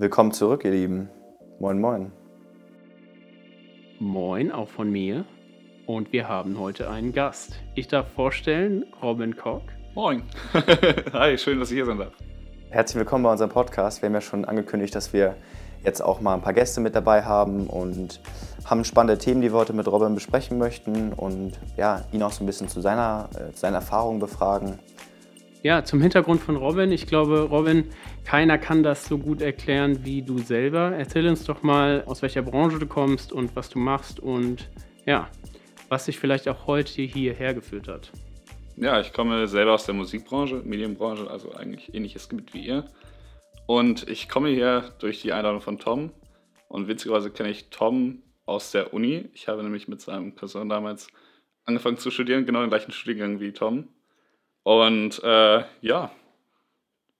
Willkommen zurück, ihr Lieben. Moin, moin. Moin, auch von mir. Und wir haben heute einen Gast. Ich darf vorstellen, Robin Koch. Moin. Hi, schön, dass ich hier sein darf. Herzlich willkommen bei unserem Podcast. Wir haben ja schon angekündigt, dass wir jetzt auch mal ein paar Gäste mit dabei haben und haben spannende Themen, die wir heute mit Robin besprechen möchten und ja, ihn auch so ein bisschen zu seiner, äh, seinen Erfahrungen befragen. Ja, zum Hintergrund von Robin. Ich glaube, Robin, keiner kann das so gut erklären wie du selber. Erzähl uns doch mal, aus welcher Branche du kommst und was du machst und ja, was dich vielleicht auch heute hierher geführt hat. Ja, ich komme selber aus der Musikbranche, Medienbranche, also eigentlich ähnliches Gebiet wie ihr. Und ich komme hier durch die Einladung von Tom. Und witzigerweise kenne ich Tom aus der Uni. Ich habe nämlich mit seinem Cousin damals angefangen zu studieren, genau den gleichen Studiengang wie Tom. Und äh, ja,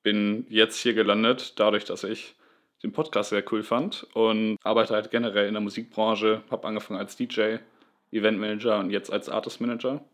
bin jetzt hier gelandet, dadurch, dass ich den Podcast sehr cool fand und arbeite halt generell in der Musikbranche. Habe angefangen als DJ, Eventmanager und jetzt als Artist Manager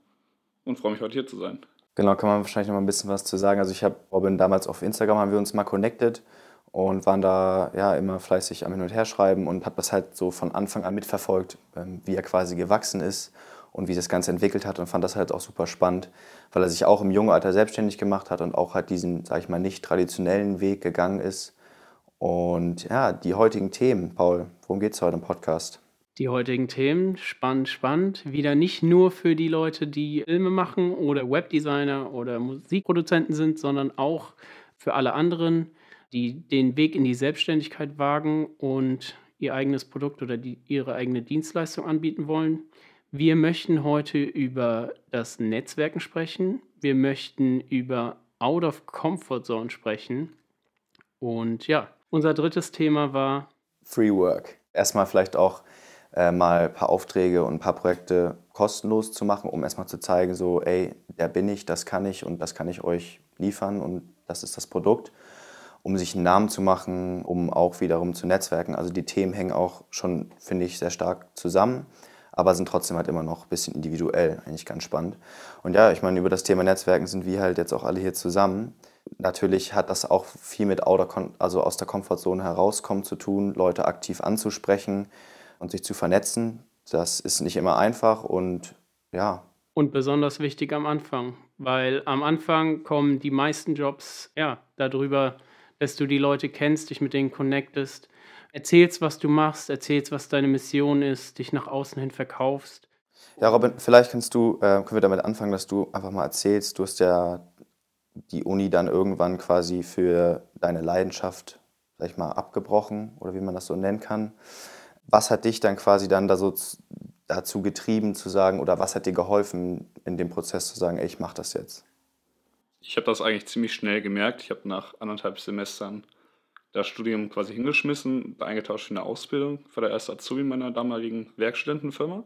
und freue mich heute hier zu sein. Genau, kann man wahrscheinlich noch mal ein bisschen was zu sagen. Also ich habe Robin damals auf Instagram haben wir uns mal connected und waren da ja immer fleißig am Hin und Her schreiben und habe das halt so von Anfang an mitverfolgt, ähm, wie er quasi gewachsen ist und wie das Ganze entwickelt hat und fand das halt auch super spannend, weil er sich auch im jungen Alter selbstständig gemacht hat und auch halt diesen, sag ich mal, nicht traditionellen Weg gegangen ist. Und ja, die heutigen Themen, Paul, worum geht es heute im Podcast? Die heutigen Themen, spannend, spannend. Wieder nicht nur für die Leute, die Filme machen oder Webdesigner oder Musikproduzenten sind, sondern auch für alle anderen, die den Weg in die Selbstständigkeit wagen und ihr eigenes Produkt oder die, ihre eigene Dienstleistung anbieten wollen. Wir möchten heute über das Netzwerken sprechen. Wir möchten über Out of Comfort Zone sprechen. Und ja, unser drittes Thema war Free Work. Erstmal vielleicht auch äh, mal ein paar Aufträge und ein paar Projekte kostenlos zu machen, um erstmal zu zeigen, so, ey, der bin ich, das kann ich und das kann ich euch liefern und das ist das Produkt, um sich einen Namen zu machen, um auch wiederum zu netzwerken. Also die Themen hängen auch schon, finde ich, sehr stark zusammen aber sind trotzdem halt immer noch ein bisschen individuell, eigentlich ganz spannend. Und ja, ich meine, über das Thema Netzwerken sind wir halt jetzt auch alle hier zusammen. Natürlich hat das auch viel mit also aus der Komfortzone herauskommen zu tun, Leute aktiv anzusprechen und sich zu vernetzen. Das ist nicht immer einfach und ja. Und besonders wichtig am Anfang, weil am Anfang kommen die meisten Jobs ja darüber, dass du die Leute kennst, dich mit denen connectest erzählst, was du machst, erzählst, was deine Mission ist, dich nach außen hin verkaufst. Ja, Robin, vielleicht kannst du, äh, können wir damit anfangen, dass du einfach mal erzählst, du hast ja die Uni dann irgendwann quasi für deine Leidenschaft, sag ich mal, abgebrochen oder wie man das so nennen kann. Was hat dich dann quasi dann da so dazu getrieben zu sagen oder was hat dir geholfen in dem Prozess zu sagen, ey, ich mache das jetzt? Ich habe das eigentlich ziemlich schnell gemerkt. Ich habe nach anderthalb Semestern das Studium quasi hingeschmissen, eingetauscht für eine Ausbildung. War der erste Azubi meiner damaligen Werkstudentenfirma.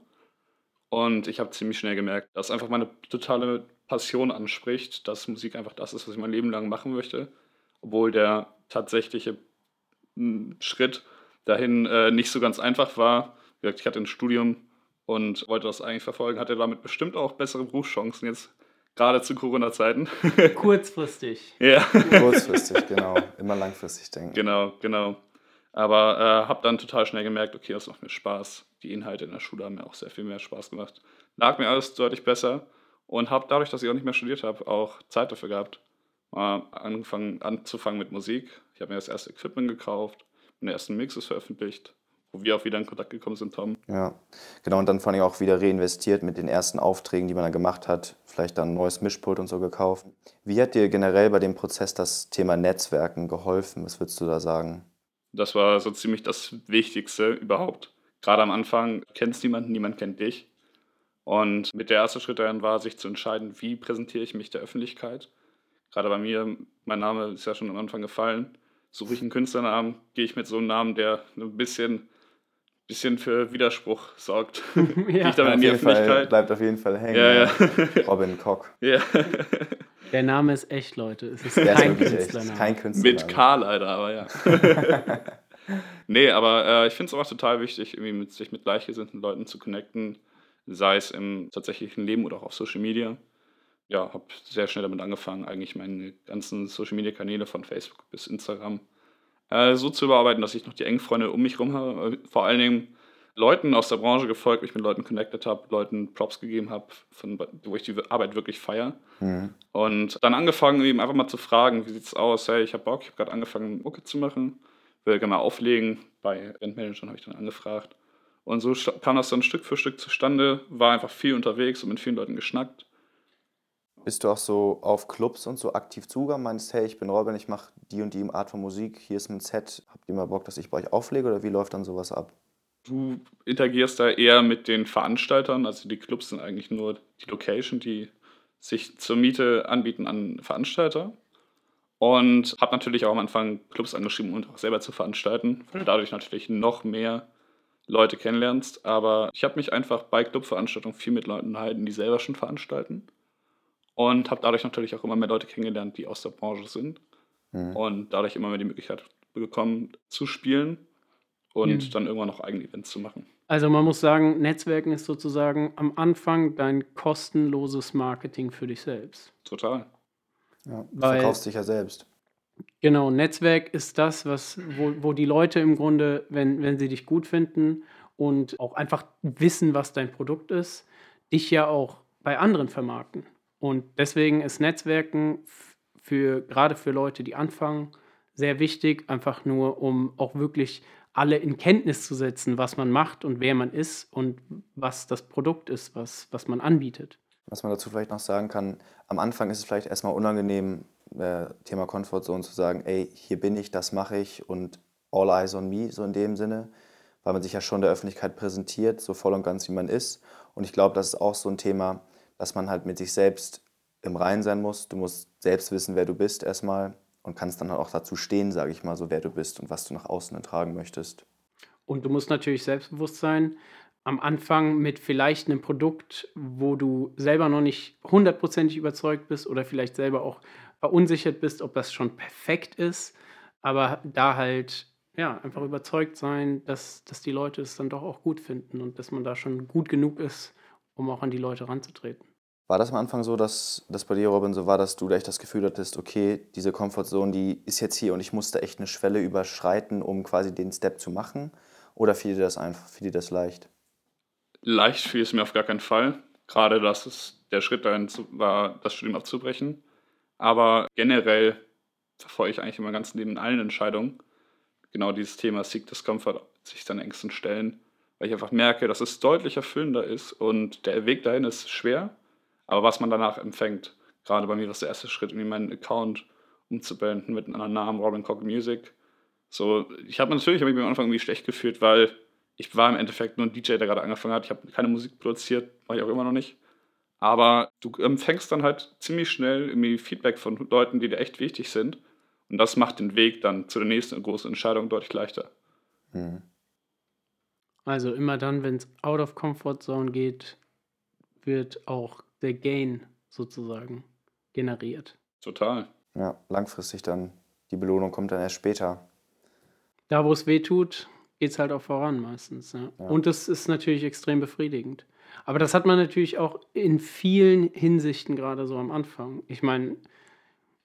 Und ich habe ziemlich schnell gemerkt, dass einfach meine totale Passion anspricht, dass Musik einfach das ist, was ich mein Leben lang machen möchte. Obwohl der tatsächliche hm, Schritt dahin äh, nicht so ganz einfach war. Wie gesagt, ich hatte ein Studium und wollte das eigentlich verfolgen, hatte damit bestimmt auch bessere Berufschancen jetzt Gerade zu Corona-Zeiten. Kurzfristig. ja. Kurzfristig, genau. Immer langfristig denken. Genau, genau. Aber äh, habe dann total schnell gemerkt, okay, das macht mir Spaß. Die Inhalte in der Schule haben mir auch sehr viel mehr Spaß gemacht. Lag mir alles deutlich besser und habe dadurch, dass ich auch nicht mehr studiert habe, auch Zeit dafür gehabt, mal angefangen anzufangen mit Musik. Ich habe mir das erste Equipment gekauft, meine ersten Mixes veröffentlicht wo wir auch wieder in Kontakt gekommen sind, Tom. Ja, genau. Und dann fand ich auch wieder reinvestiert mit den ersten Aufträgen, die man dann gemacht hat. Vielleicht dann ein neues Mischpult und so gekauft. Wie hat dir generell bei dem Prozess das Thema Netzwerken geholfen? Was würdest du da sagen? Das war so ziemlich das Wichtigste überhaupt. Gerade am Anfang kennst niemanden, niemand kennt dich. Und mit der erste Schritt darin war, sich zu entscheiden, wie präsentiere ich mich der Öffentlichkeit. Gerade bei mir, mein Name ist ja schon am Anfang gefallen. Suche ich einen Künstlernamen, gehe ich mit so einem Namen, der ein bisschen bisschen für Widerspruch sorgt. ja. ich dann in die Öffentlichkeit. Fall, bleibt auf jeden Fall hängen. Ja, ja. Robin Koch. Ja. Der Name ist echt, Leute. Es ist Der kein Künstlername. Kein Künstlername. Mit K leider, aber ja. nee, aber äh, ich finde es auch total wichtig, irgendwie mit, sich mit gleichgesinnten Leuten zu connecten, sei es im tatsächlichen Leben oder auch auf Social Media. Ja, habe sehr schnell damit angefangen, eigentlich meine ganzen Social Media Kanäle von Facebook bis Instagram äh, so zu überarbeiten, dass ich noch die engen Freunde um mich herum habe. Vor allen Dingen Leuten aus der Branche gefolgt, mich mit Leuten connected habe, Leuten Props gegeben habe, wo ich die Arbeit wirklich feiere. Mhm. Und dann angefangen, eben einfach mal zu fragen, wie sieht es aus? Hey, ich habe Bock, ich habe gerade angefangen, Mucke zu machen, will gerne mal auflegen. Bei Rentmanagern habe ich dann angefragt. Und so kam das dann Stück für Stück zustande, war einfach viel unterwegs und mit vielen Leuten geschnackt. Bist du auch so auf Clubs und so aktiv zugegangen? Meinst, hey, ich bin Robin, ich mache die und die Art von Musik, hier ist mein Set, habt ihr mal Bock, dass ich bei euch auflege oder wie läuft dann sowas ab? Du interagierst da eher mit den Veranstaltern, also die Clubs sind eigentlich nur die Location, die sich zur Miete anbieten an Veranstalter. Und habe natürlich auch am Anfang Clubs angeschrieben, um auch selber zu veranstalten, weil du dadurch natürlich noch mehr Leute kennenlernst. Aber ich habe mich einfach bei Clubveranstaltungen viel mit Leuten unterhalten, die selber schon veranstalten. Und habe dadurch natürlich auch immer mehr Leute kennengelernt, die aus der Branche sind. Mhm. Und dadurch immer mehr die Möglichkeit bekommen zu spielen und mhm. dann irgendwann noch eigene Events zu machen. Also man muss sagen, Netzwerken ist sozusagen am Anfang dein kostenloses Marketing für dich selbst. Total. Ja, du Weil, verkaufst dich ja selbst. Genau, Netzwerk ist das, was, wo, wo die Leute im Grunde, wenn, wenn sie dich gut finden und auch einfach wissen, was dein Produkt ist, dich ja auch bei anderen vermarkten. Und deswegen ist Netzwerken für gerade für Leute, die anfangen, sehr wichtig, einfach nur, um auch wirklich alle in Kenntnis zu setzen, was man macht und wer man ist und was das Produkt ist, was, was man anbietet. Was man dazu vielleicht noch sagen kann, am Anfang ist es vielleicht erstmal unangenehm, äh, Thema Comfortzone zu sagen, ey, hier bin ich, das mache ich und all eyes on me, so in dem Sinne, weil man sich ja schon der Öffentlichkeit präsentiert, so voll und ganz wie man ist. Und ich glaube, das ist auch so ein Thema, dass man halt mit sich selbst im Reinen sein muss. Du musst selbst wissen, wer du bist erstmal und kannst dann auch dazu stehen, sage ich mal, so wer du bist und was du nach außen tragen möchtest. Und du musst natürlich selbstbewusst sein. Am Anfang mit vielleicht einem Produkt, wo du selber noch nicht hundertprozentig überzeugt bist oder vielleicht selber auch verunsichert bist, ob das schon perfekt ist. Aber da halt ja, einfach überzeugt sein, dass, dass die Leute es dann doch auch gut finden und dass man da schon gut genug ist, um auch an die Leute ranzutreten. War das am Anfang so, dass das bei dir, Robin, so war, dass du echt das Gefühl hattest, okay, diese Comfortzone, die ist jetzt hier und ich musste echt eine Schwelle überschreiten, um quasi den Step zu machen? Oder fiel dir das einfach, fiel dir das leicht? Leicht fiel es mir auf gar keinen Fall. Gerade, dass es der Schritt dahin war, das Studium abzubrechen. Aber generell verfolge ich eigentlich immer ganz Leben in allen Entscheidungen genau dieses Thema Seek Discomfort, sich seinen Ängsten stellen, weil ich einfach merke, dass es deutlich erfüllender ist und der Weg dahin ist schwer, aber was man danach empfängt, gerade bei mir war es der erste Schritt, irgendwie meinen Account umzubeenden mit einem anderen Namen, Robin Cock Music. So, ich habe natürlich hab mich am Anfang irgendwie schlecht gefühlt, weil ich war im Endeffekt nur ein DJ, der gerade angefangen hat. Ich habe keine Musik produziert, mache ich auch immer noch nicht. Aber du empfängst dann halt ziemlich schnell irgendwie Feedback von Leuten, die dir echt wichtig sind. Und das macht den Weg dann zu der nächsten großen Entscheidung deutlich leichter. Mhm. Also immer dann, wenn es out of comfort zone geht, wird auch der Gain sozusagen generiert. Total. Ja, langfristig dann. Die Belohnung kommt dann erst später. Da, wo es weh tut, geht es halt auch voran meistens. Ja. Ja. Und das ist natürlich extrem befriedigend. Aber das hat man natürlich auch in vielen Hinsichten gerade so am Anfang. Ich meine,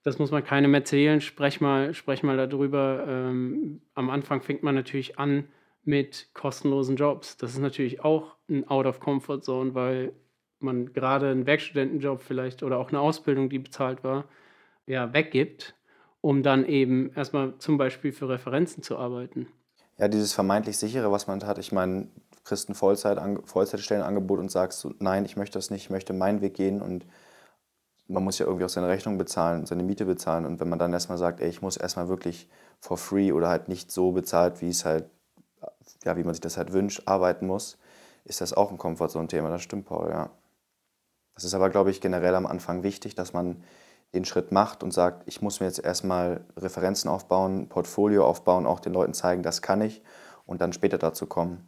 das muss man keinem erzählen. Sprech mal, sprech mal darüber. Ähm, am Anfang fängt man natürlich an mit kostenlosen Jobs. Das ist natürlich auch ein Out of Comfort Zone, weil man gerade einen Werkstudentenjob vielleicht oder auch eine Ausbildung, die bezahlt war, ja, weggibt, um dann eben erstmal zum Beispiel für Referenzen zu arbeiten. Ja, dieses vermeintlich sichere, was man hat. Ich meine, kriegst ein Vollzeit Vollzeitstellenangebot und sagst, nein, ich möchte das nicht, ich möchte meinen Weg gehen und man muss ja irgendwie auch seine Rechnung bezahlen, seine Miete bezahlen. Und wenn man dann erstmal sagt, ey, ich muss erstmal wirklich for free oder halt nicht so bezahlt, wie es halt, ja, wie man sich das halt wünscht, arbeiten muss, ist das auch ein Komfortzone-Thema. Das stimmt, Paul, ja. Das ist aber, glaube ich, generell am Anfang wichtig, dass man den Schritt macht und sagt, ich muss mir jetzt erstmal Referenzen aufbauen, Portfolio aufbauen, auch den Leuten zeigen, das kann ich und dann später dazu kommen.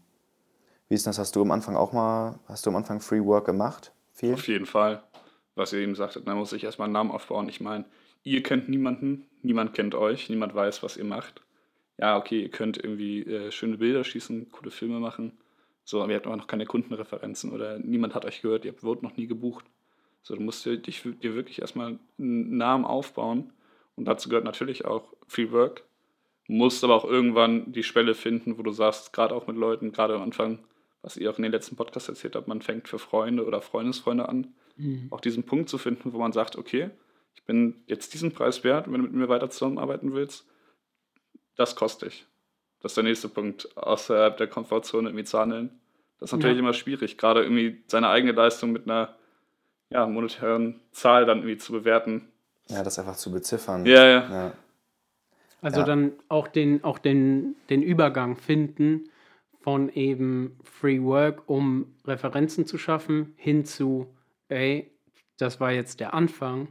Wie ist das? Hast du am Anfang auch mal, hast du am Anfang Free Work gemacht? Viel? Auf jeden Fall. Was ihr eben sagtet, man muss sich erstmal einen Namen aufbauen. Ich meine, ihr kennt niemanden, niemand kennt euch, niemand weiß, was ihr macht. Ja, okay, ihr könnt irgendwie äh, schöne Bilder schießen, coole Filme machen, so, aber ihr habt aber noch keine Kundenreferenzen oder niemand hat euch gehört, ihr habt noch nie gebucht. So, du musst dir, dich, dir wirklich erstmal einen Namen aufbauen. Und dazu gehört natürlich auch Free Work. musst aber auch irgendwann die Schwelle finden, wo du sagst, gerade auch mit Leuten, gerade am Anfang, was ihr auch in den letzten Podcasts erzählt habt, man fängt für Freunde oder Freundesfreunde an, mhm. auch diesen Punkt zu finden, wo man sagt, okay, ich bin jetzt diesen Preis wert, wenn du mit mir weiter zusammenarbeiten willst, das kostet dich. Das ist der nächste Punkt, außerhalb der Komfortzone irgendwie zu handeln. Das ist natürlich ja. immer schwierig, gerade irgendwie seine eigene Leistung mit einer ja, monetären Zahl dann irgendwie zu bewerten. Ja, das einfach zu beziffern. Ja, ja. ja. Also ja. dann auch den, auch den, den Übergang finden von eben Free Work, um Referenzen zu schaffen, hin zu, ey, das war jetzt der Anfang,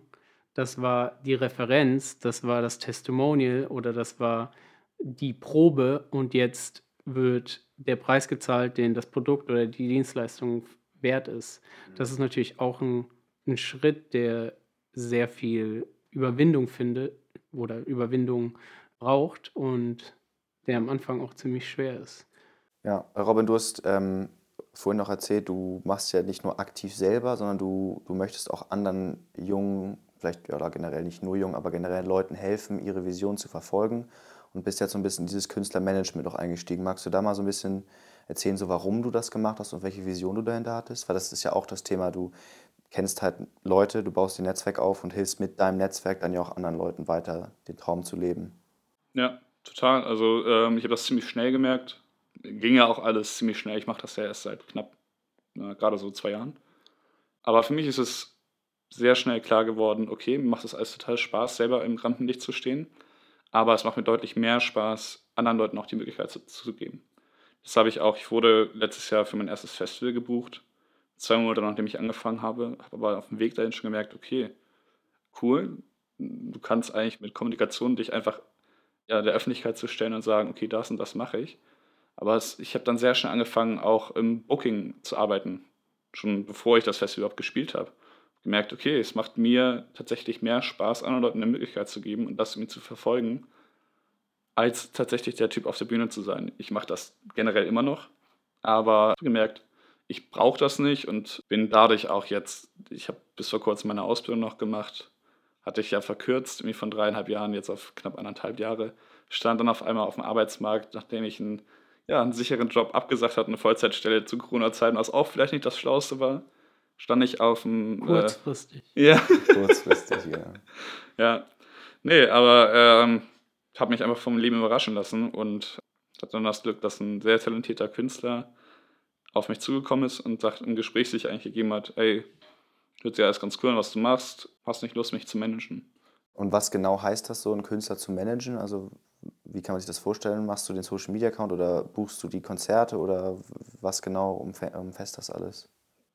das war die Referenz, das war das Testimonial oder das war die Probe und jetzt wird der Preis gezahlt, den das Produkt oder die Dienstleistung wert ist. Das ist natürlich auch ein, ein Schritt, der sehr viel Überwindung findet oder Überwindung braucht und der am Anfang auch ziemlich schwer ist. Ja, Robin, du hast ähm, vorhin noch erzählt, du machst ja nicht nur aktiv selber, sondern du, du möchtest auch anderen jungen, vielleicht ja, oder generell nicht nur jungen, aber generell Leuten helfen, ihre Vision zu verfolgen und bist jetzt so ein bisschen in dieses Künstlermanagement auch eingestiegen. Magst du da mal so ein bisschen erzählen, so warum du das gemacht hast und welche Vision du dahinter hattest? Weil das ist ja auch das Thema, du kennst halt Leute, du baust dein Netzwerk auf und hilfst mit deinem Netzwerk dann ja auch anderen Leuten weiter, den Traum zu leben. Ja, total. Also ähm, ich habe das ziemlich schnell gemerkt. Ging ja auch alles ziemlich schnell. Ich mache das ja erst seit knapp, äh, gerade so zwei Jahren. Aber für mich ist es sehr schnell klar geworden, okay, mir macht das alles total Spaß, selber im Rampenlicht zu stehen. Aber es macht mir deutlich mehr Spaß, anderen Leuten auch die Möglichkeit zu, zu geben. Das habe ich auch. Ich wurde letztes Jahr für mein erstes Festival gebucht. Zwei Monate nachdem ich angefangen habe. Habe aber auf dem Weg dahin schon gemerkt, okay, cool. Du kannst eigentlich mit Kommunikation dich einfach ja, der Öffentlichkeit zu stellen und sagen, okay, das und das mache ich. Aber es, ich habe dann sehr schnell angefangen, auch im Booking zu arbeiten. Schon bevor ich das Festival überhaupt gespielt habe. Gemerkt, okay, es macht mir tatsächlich mehr Spaß, anderen Leuten eine Möglichkeit zu geben und das irgendwie zu verfolgen, als tatsächlich der Typ auf der Bühne zu sein. Ich mache das generell immer noch, aber gemerkt, ich brauche das nicht und bin dadurch auch jetzt, ich habe bis vor kurzem meine Ausbildung noch gemacht, hatte ich ja verkürzt, irgendwie von dreieinhalb Jahren jetzt auf knapp anderthalb Jahre, stand dann auf einmal auf dem Arbeitsmarkt, nachdem ich einen, ja, einen sicheren Job abgesagt hatte, eine Vollzeitstelle zu Corona-Zeiten, was auch vielleicht nicht das Schlauste war, stand ich auf dem... Äh, Kurzfristig. Äh, ja. Kurzfristig, ja. ja. Nee, aber ähm, habe mich einfach vom Leben überraschen lassen und hatte dann das Glück, dass ein sehr talentierter Künstler auf mich zugekommen ist und sagt, im Gespräch sich eigentlich gegeben hat, ey, hört sich alles ganz cool an, was du machst, hast nicht Lust, mich zu managen. Und was genau heißt das, so einen Künstler zu managen? Also wie kann man sich das vorstellen? Machst du den Social Media Account oder buchst du die Konzerte oder was genau umfasst das alles?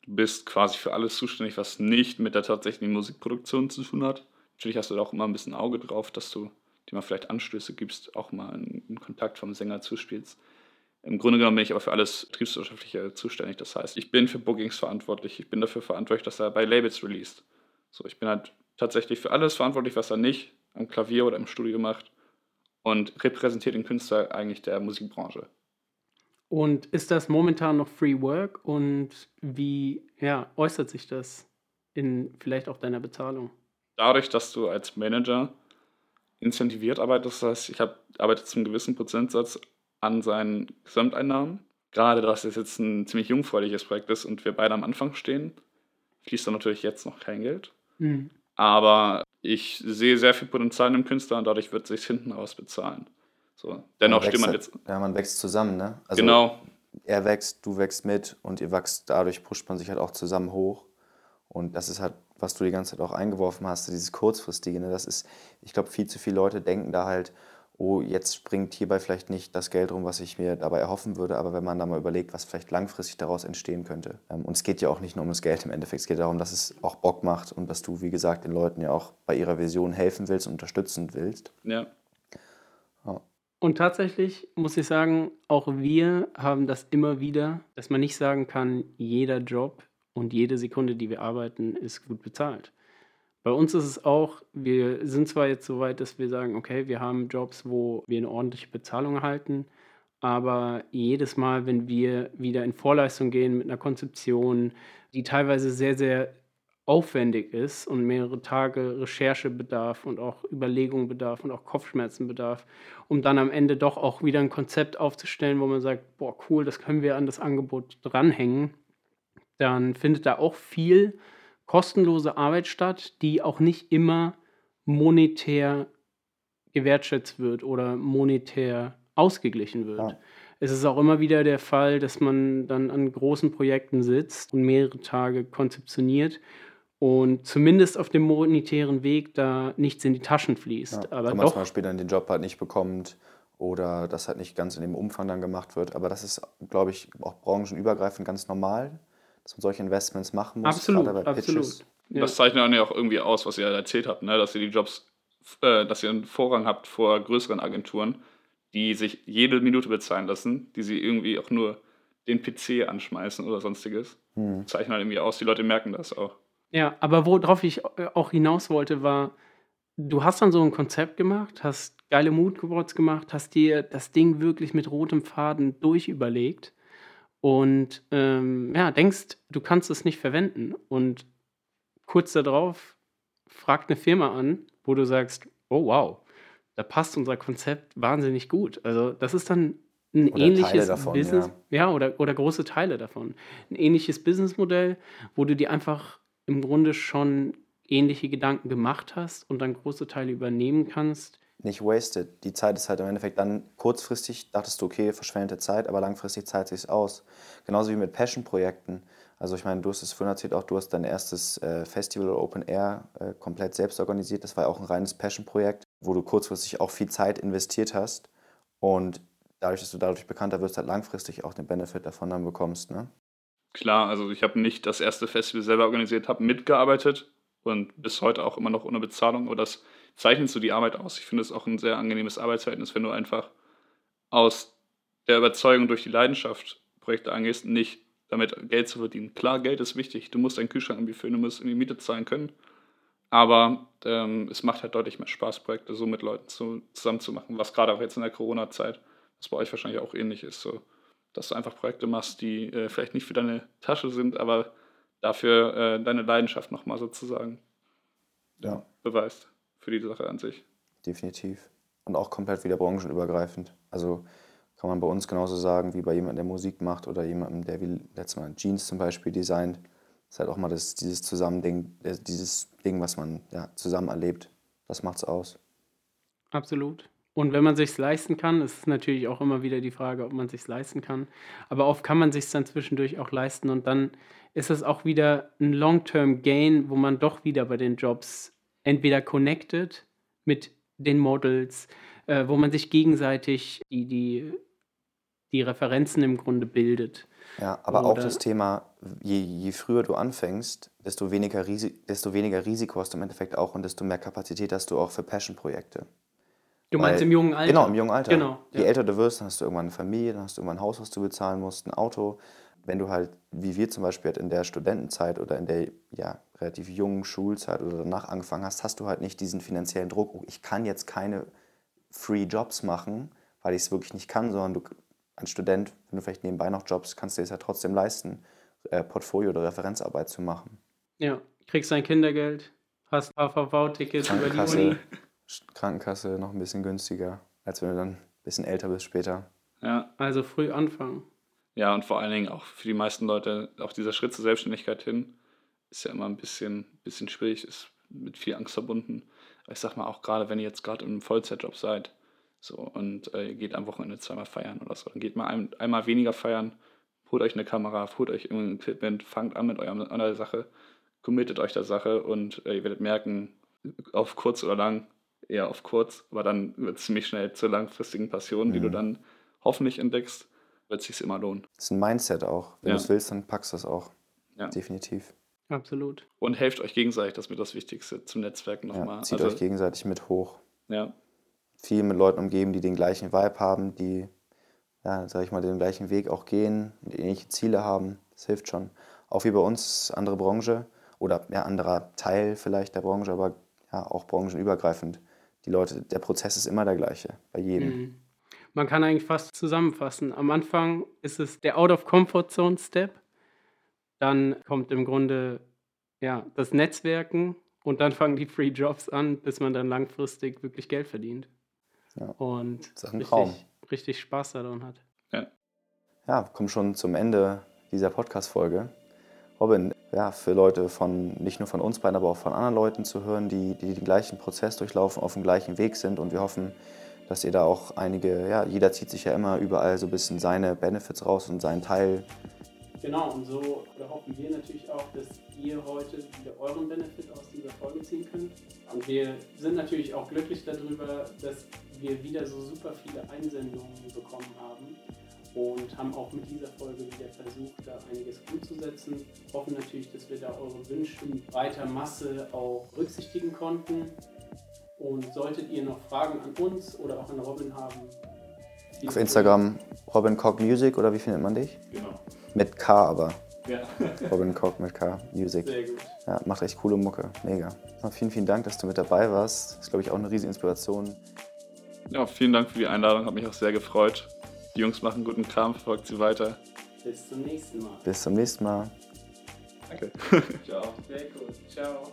Du bist quasi für alles zuständig, was nicht mit der tatsächlichen Musikproduktion zu tun hat. Natürlich hast du da auch immer ein bisschen Auge drauf, dass du dir mal vielleicht Anstöße gibst, auch mal einen Kontakt vom Sänger zuspielst. Im Grunde genommen bin ich aber für alles Betriebswirtschaftliche zuständig. Das heißt, ich bin für Bookings verantwortlich. Ich bin dafür verantwortlich, dass er bei Labels released. So, ich bin halt tatsächlich für alles verantwortlich, was er nicht am Klavier oder im Studio macht und repräsentiert den Künstler eigentlich der Musikbranche. Und ist das momentan noch Free Work und wie ja, äußert sich das in vielleicht auch deiner Bezahlung? Dadurch, dass du als Manager incentiviert arbeitest, das heißt, ich hab, arbeite zum gewissen Prozentsatz an seinen Gesamteinnahmen. Gerade, dass es jetzt ein ziemlich jungfräuliches Projekt ist und wir beide am Anfang stehen, fließt da natürlich jetzt noch kein Geld. Mhm. Aber ich sehe sehr viel Potenzial im Künstler und dadurch wird es sich hinten raus bezahlen. So, dennoch stimmt man jetzt. Ja, man wächst zusammen, ne? Also genau. Er wächst, du wächst mit und ihr wächst, dadurch pusht man sich halt auch zusammen hoch. Und das ist halt, was du die ganze Zeit auch eingeworfen hast, dieses kurzfristige. Ne? Das ist, ich glaube, viel zu viele Leute denken da halt, oh, jetzt springt hierbei vielleicht nicht das Geld rum, was ich mir dabei erhoffen würde, aber wenn man da mal überlegt, was vielleicht langfristig daraus entstehen könnte. Ähm, und es geht ja auch nicht nur um das Geld im Endeffekt, es geht darum, dass es auch Bock macht und dass du, wie gesagt, den Leuten ja auch bei ihrer Vision helfen willst und unterstützen willst. Ja. ja. Und tatsächlich muss ich sagen, auch wir haben das immer wieder, dass man nicht sagen kann, jeder Job und jede Sekunde, die wir arbeiten, ist gut bezahlt. Bei uns ist es auch, wir sind zwar jetzt so weit, dass wir sagen, okay, wir haben Jobs, wo wir eine ordentliche Bezahlung erhalten, aber jedes Mal, wenn wir wieder in Vorleistung gehen mit einer Konzeption, die teilweise sehr, sehr aufwendig ist und mehrere Tage Recherche bedarf und auch Überlegung bedarf und auch Kopfschmerzen bedarf, um dann am Ende doch auch wieder ein Konzept aufzustellen, wo man sagt, boah, cool, das können wir an das Angebot dranhängen, dann findet da auch viel kostenlose Arbeit statt, die auch nicht immer monetär gewertschätzt wird oder monetär ausgeglichen wird. Ja. Es ist auch immer wieder der Fall, dass man dann an großen Projekten sitzt und mehrere Tage konzeptioniert und zumindest auf dem monetären Weg da nichts in die Taschen fließt. Ja, aber man doch, zum Beispiel dann den Job halt nicht bekommt oder das halt nicht ganz in dem Umfang dann gemacht wird. Aber das ist, glaube ich, auch branchenübergreifend ganz normal, dass man solche Investments machen muss. Absolut, gerade bei absolut. Pitches. Ja. Das zeichnet ja auch irgendwie aus, was ihr erzählt habt, ne? dass ihr die Jobs, äh, dass ihr einen Vorrang habt vor größeren Agenturen, die sich jede Minute bezahlen lassen, die sie irgendwie auch nur den PC anschmeißen oder sonstiges. Hm. Zeichnet halt irgendwie aus, die Leute merken das auch. Ja, aber worauf ich äh, auch hinaus wollte, war, du hast dann so ein Konzept gemacht, hast geile Moodboards gemacht, hast dir das Ding wirklich mit rotem Faden durchüberlegt und ähm, ja, denkst, du kannst es nicht verwenden. Und kurz darauf fragt eine Firma an, wo du sagst, oh wow, da passt unser Konzept wahnsinnig gut. Also das ist dann ein oder ähnliches davon, Business, ja. ja, oder, oder große Teile davon. Ein ähnliches Businessmodell, wo du dir einfach im Grunde schon ähnliche Gedanken gemacht hast und dann große Teile übernehmen kannst. Nicht wasted. Die Zeit ist halt im Endeffekt dann kurzfristig, dachtest du, okay, verschwendete Zeit, aber langfristig zahlt sich aus. Genauso wie mit Passion-Projekten. Also ich meine, du hast es vorhin erzählt, auch du hast dein erstes äh, Festival Open Air äh, komplett selbst organisiert. Das war ja auch ein reines Passion-Projekt, wo du kurzfristig auch viel Zeit investiert hast. Und dadurch, dass du dadurch bekannter wirst, halt langfristig auch den Benefit davon dann bekommst. Ne? Klar, also ich habe nicht das erste Festival selber organisiert, habe mitgearbeitet und bis heute auch immer noch ohne Bezahlung. Aber das zeichnet so die Arbeit aus. Ich finde es auch ein sehr angenehmes Arbeitsverhältnis, wenn du einfach aus der Überzeugung durch die Leidenschaft Projekte angehst, nicht damit Geld zu verdienen. Klar, Geld ist wichtig. Du musst deinen Kühlschrank irgendwie füllen, du musst irgendwie Miete zahlen können. Aber ähm, es macht halt deutlich mehr Spaß, Projekte so mit Leuten zu, zusammen was gerade auch jetzt in der Corona-Zeit, was bei euch wahrscheinlich auch ähnlich ist. So dass du einfach Projekte machst, die äh, vielleicht nicht für deine Tasche sind, aber dafür äh, deine Leidenschaft nochmal sozusagen ja. beweist für die Sache an sich. Definitiv. Und auch komplett wieder branchenübergreifend. Also kann man bei uns genauso sagen, wie bei jemandem, der Musik macht oder jemandem, der wie letztes Mal Jeans zum Beispiel designt. Das ist halt auch mal das, dieses Zusammending, dieses Ding, was man ja, zusammen erlebt. Das macht's aus. Absolut. Und wenn man sich leisten kann, ist es natürlich auch immer wieder die Frage, ob man sich leisten kann. Aber oft kann man sich dann zwischendurch auch leisten und dann ist es auch wieder ein Long-Term-Gain, wo man doch wieder bei den Jobs entweder connected mit den Models, äh, wo man sich gegenseitig die, die, die Referenzen im Grunde bildet. Ja, aber Oder auch das Thema, je, je früher du anfängst, desto weniger, desto weniger Risiko hast du im Endeffekt auch und desto mehr Kapazität hast du auch für Passion-Projekte. Du meinst Weil, im jungen Alter? Genau, im jungen Alter. Genau, Je ja. älter du wirst, dann hast du irgendwann eine Familie, dann hast du irgendwann ein Haus, was du bezahlen musst, ein Auto. Wenn du halt, wie wir zum Beispiel halt in der Studentenzeit oder in der ja, relativ jungen Schulzeit oder danach angefangen hast, hast du halt nicht diesen finanziellen Druck, oh, ich kann jetzt keine Free Jobs machen, weil ich es wirklich nicht kann, sondern du als Student, wenn du vielleicht nebenbei noch Jobs, kannst du es ja trotzdem leisten, äh, Portfolio- oder Referenzarbeit zu machen. Ja, kriegst dein Kindergeld, hast AVV-Ticket über die Uni. Krankenkasse noch ein bisschen günstiger, als wenn du dann ein bisschen älter bist später. Ja, also früh anfangen. Ja, und vor allen Dingen auch für die meisten Leute, auch dieser Schritt zur Selbstständigkeit hin, ist ja immer ein bisschen, bisschen schwierig, ist mit viel Angst verbunden. Aber ich sag mal, auch gerade wenn ihr jetzt gerade im Vollzeitjob seid, so und äh, ihr geht am Wochenende zweimal feiern oder so, dann geht mal ein, einmal weniger feiern, holt euch eine Kamera, holt euch ein Equipment, fangt an mit eurer, eurer Sache, committet euch der Sache und äh, ihr werdet merken, auf kurz oder lang, eher auf kurz, aber dann wird es ziemlich schnell zur langfristigen Passion, mhm. die du mhm. dann hoffentlich entdeckst, wird es sich immer lohnen. Das ist ein Mindset auch. Wenn ja. du es willst, dann packst du es auch. Ja. Definitiv. Absolut. Und helft euch gegenseitig, das ist mir das Wichtigste zum Netzwerken nochmal. Ja, zieht also, euch gegenseitig mit hoch. Ja. Viel mit Leuten umgeben, die den gleichen Vibe haben, die, ja, sag ich mal, den gleichen Weg auch gehen, die ähnliche Ziele haben. Das hilft schon. Auch wie bei uns, andere Branche oder ja, anderer Teil vielleicht der Branche, aber ja, auch branchenübergreifend die Leute, der Prozess ist immer der gleiche bei jedem. Mhm. Man kann eigentlich fast zusammenfassen. Am Anfang ist es der Out-of-Comfort-Zone-Step. Dann kommt im Grunde ja, das Netzwerken und dann fangen die Free Jobs an, bis man dann langfristig wirklich Geld verdient. Ja. Und Das ist ein richtig, Traum. richtig Spaß daran hat. Ja, wir kommen schon zum Ende dieser Podcast-Folge. Robin, ja, für Leute von, nicht nur von uns beiden, aber auch von anderen Leuten zu hören, die, die den gleichen Prozess durchlaufen, auf dem gleichen Weg sind und wir hoffen, dass ihr da auch einige, ja, jeder zieht sich ja immer überall so ein bisschen seine Benefits raus und seinen Teil. Genau, und so hoffen wir natürlich auch, dass ihr heute wieder euren Benefit aus dieser Folge ziehen könnt. Und wir sind natürlich auch glücklich darüber, dass wir wieder so super viele Einsendungen bekommen haben und haben auch mit dieser Folge wieder versucht, da einiges umzusetzen. Hoffen natürlich, dass wir da eure Wünsche in breiter Masse auch berücksichtigen konnten. Und solltet ihr noch Fragen an uns oder auch an Robin haben, Auf Instagram Robin Cock Music oder wie findet man dich? Genau. Mit K aber. Ja, Robin Cock mit K Music. sehr gut. Ja, macht echt coole Mucke. Mega. Ja, vielen, vielen Dank, dass du mit dabei warst. Das ist, glaube ich, auch eine riesige Inspiration. Ja, vielen Dank für die Einladung, hat mich auch sehr gefreut. Die Jungs machen guten Kram, verfolgt sie weiter. Bis zum nächsten Mal. Bis zum nächsten Mal. Danke. Ciao. Sehr cool. Ciao.